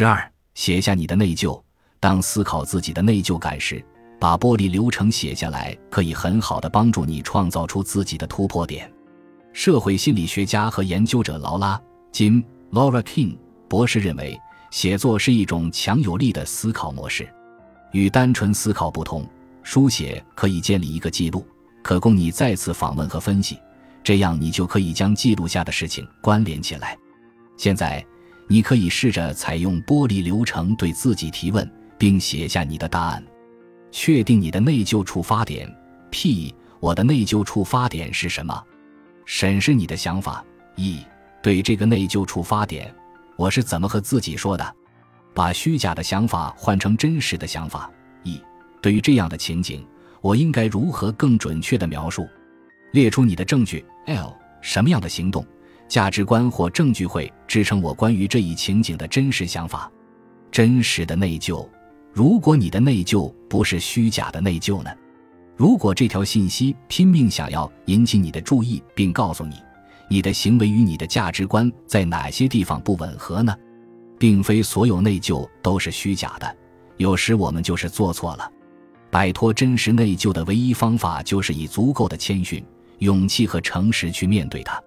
十二，写下你的内疚。当思考自己的内疚感时，把剥离流程写下来，可以很好的帮助你创造出自己的突破点。社会心理学家和研究者劳拉·金 （Laura King） 博士认为，写作是一种强有力的思考模式。与单纯思考不同，书写可以建立一个记录，可供你再次访问和分析。这样，你就可以将记录下的事情关联起来。现在，你可以试着采用剥离流程对自己提问，并写下你的答案。确定你的内疚触发点。P，我的内疚触发点是什么？审视你的想法。E，对这个内疚触发点，我是怎么和自己说的？把虚假的想法换成真实的想法。E，对于这样的情景，我应该如何更准确的描述？列出你的证据。L，什么样的行动、价值观或证据会支撑我关于这一情景的真实想法？真实的内疚。如果你的内疚不是虚假的内疚呢？如果这条信息拼命想要引起你的注意，并告诉你你的行为与你的价值观在哪些地方不吻合呢？并非所有内疚都是虚假的，有时我们就是做错了。摆脱真实内疚的唯一方法就是以足够的谦逊。勇气和诚实去面对它，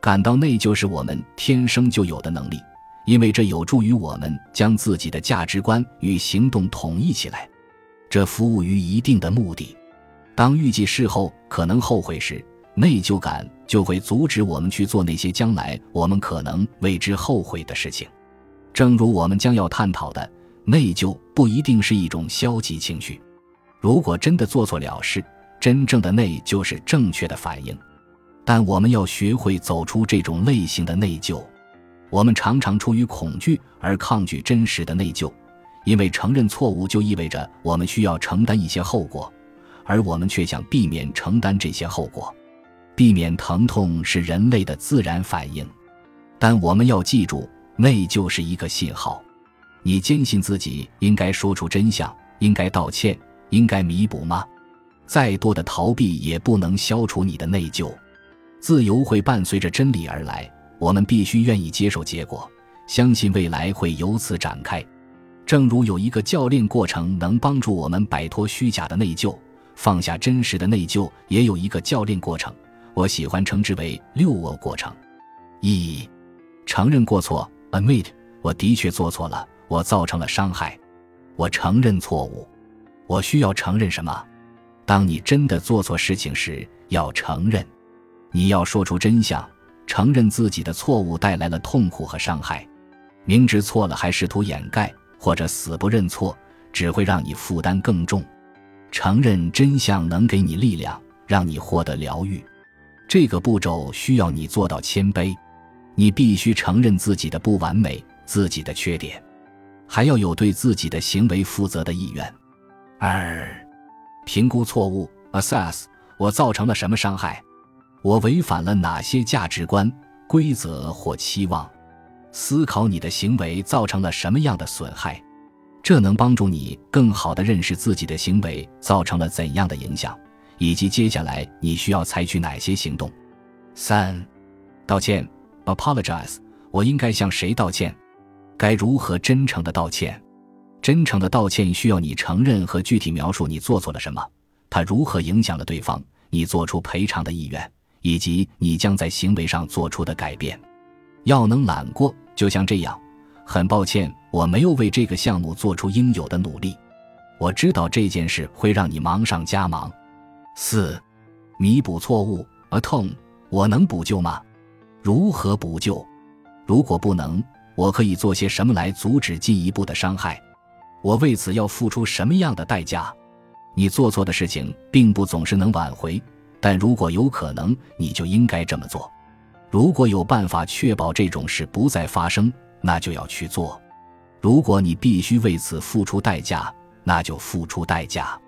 感到内疚是我们天生就有的能力，因为这有助于我们将自己的价值观与行动统一起来，这服务于一定的目的。当预计事后可能后悔时，内疚感就会阻止我们去做那些将来我们可能为之后悔的事情。正如我们将要探讨的，内疚不一定是一种消极情绪。如果真的做错了事，真正的内疚是正确的反应，但我们要学会走出这种类型的内疚。我们常常出于恐惧而抗拒真实的内疚，因为承认错误就意味着我们需要承担一些后果，而我们却想避免承担这些后果。避免疼痛是人类的自然反应，但我们要记住，内疚是一个信号。你坚信自己应该说出真相，应该道歉，应该弥补吗？再多的逃避也不能消除你的内疚。自由会伴随着真理而来，我们必须愿意接受结果，相信未来会由此展开。正如有一个教练过程能帮助我们摆脱虚假的内疚，放下真实的内疚也有一个教练过程，我喜欢称之为六我过程。一、承认过错，admit，我的确做错了，我造成了伤害，我承认错误。我需要承认什么？当你真的做错事情时，要承认，你要说出真相，承认自己的错误带来了痛苦和伤害。明知错了还试图掩盖或者死不认错，只会让你负担更重。承认真相能给你力量，让你获得疗愈。这个步骤需要你做到谦卑，你必须承认自己的不完美、自己的缺点，还要有对自己的行为负责的意愿。二。评估错误，assess，我造成了什么伤害？我违反了哪些价值观、规则或期望？思考你的行为造成了什么样的损害？这能帮助你更好地认识自己的行为造成了怎样的影响，以及接下来你需要采取哪些行动。三，道歉，apologize，我应该向谁道歉？该如何真诚地道歉？真诚的道歉需要你承认和具体描述你做错了什么，它如何影响了对方，你做出赔偿的意愿，以及你将在行为上做出的改变。要能揽过，就像这样。很抱歉，我没有为这个项目做出应有的努力。我知道这件事会让你忙上加忙。四，弥补错误，atone，我能补救吗？如何补救？如果不能，我可以做些什么来阻止进一步的伤害？我为此要付出什么样的代价？你做错的事情并不总是能挽回，但如果有可能，你就应该这么做。如果有办法确保这种事不再发生，那就要去做。如果你必须为此付出代价，那就付出代价。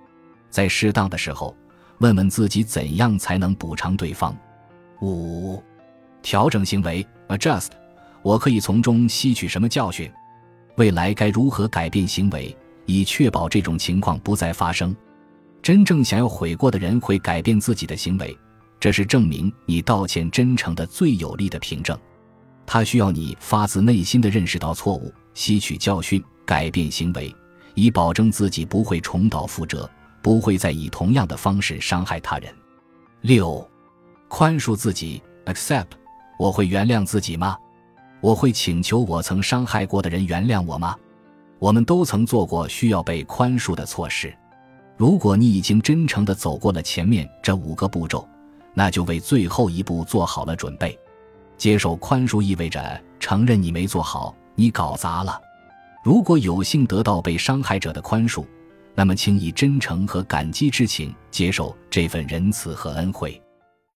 在适当的时候，问问自己怎样才能补偿对方。五、调整行为，adjust，我可以从中吸取什么教训？未来该如何改变行为，以确保这种情况不再发生？真正想要悔过的人会改变自己的行为，这是证明你道歉真诚的最有力的凭证。他需要你发自内心的认识到错误，吸取教训，改变行为，以保证自己不会重蹈覆辙，不会再以同样的方式伤害他人。六，宽恕自己，accept。我会原谅自己吗？我会请求我曾伤害过的人原谅我吗？我们都曾做过需要被宽恕的错事。如果你已经真诚地走过了前面这五个步骤，那就为最后一步做好了准备。接受宽恕意味着承认你没做好，你搞砸了。如果有幸得到被伤害者的宽恕，那么请以真诚和感激之情接受这份仁慈和恩惠。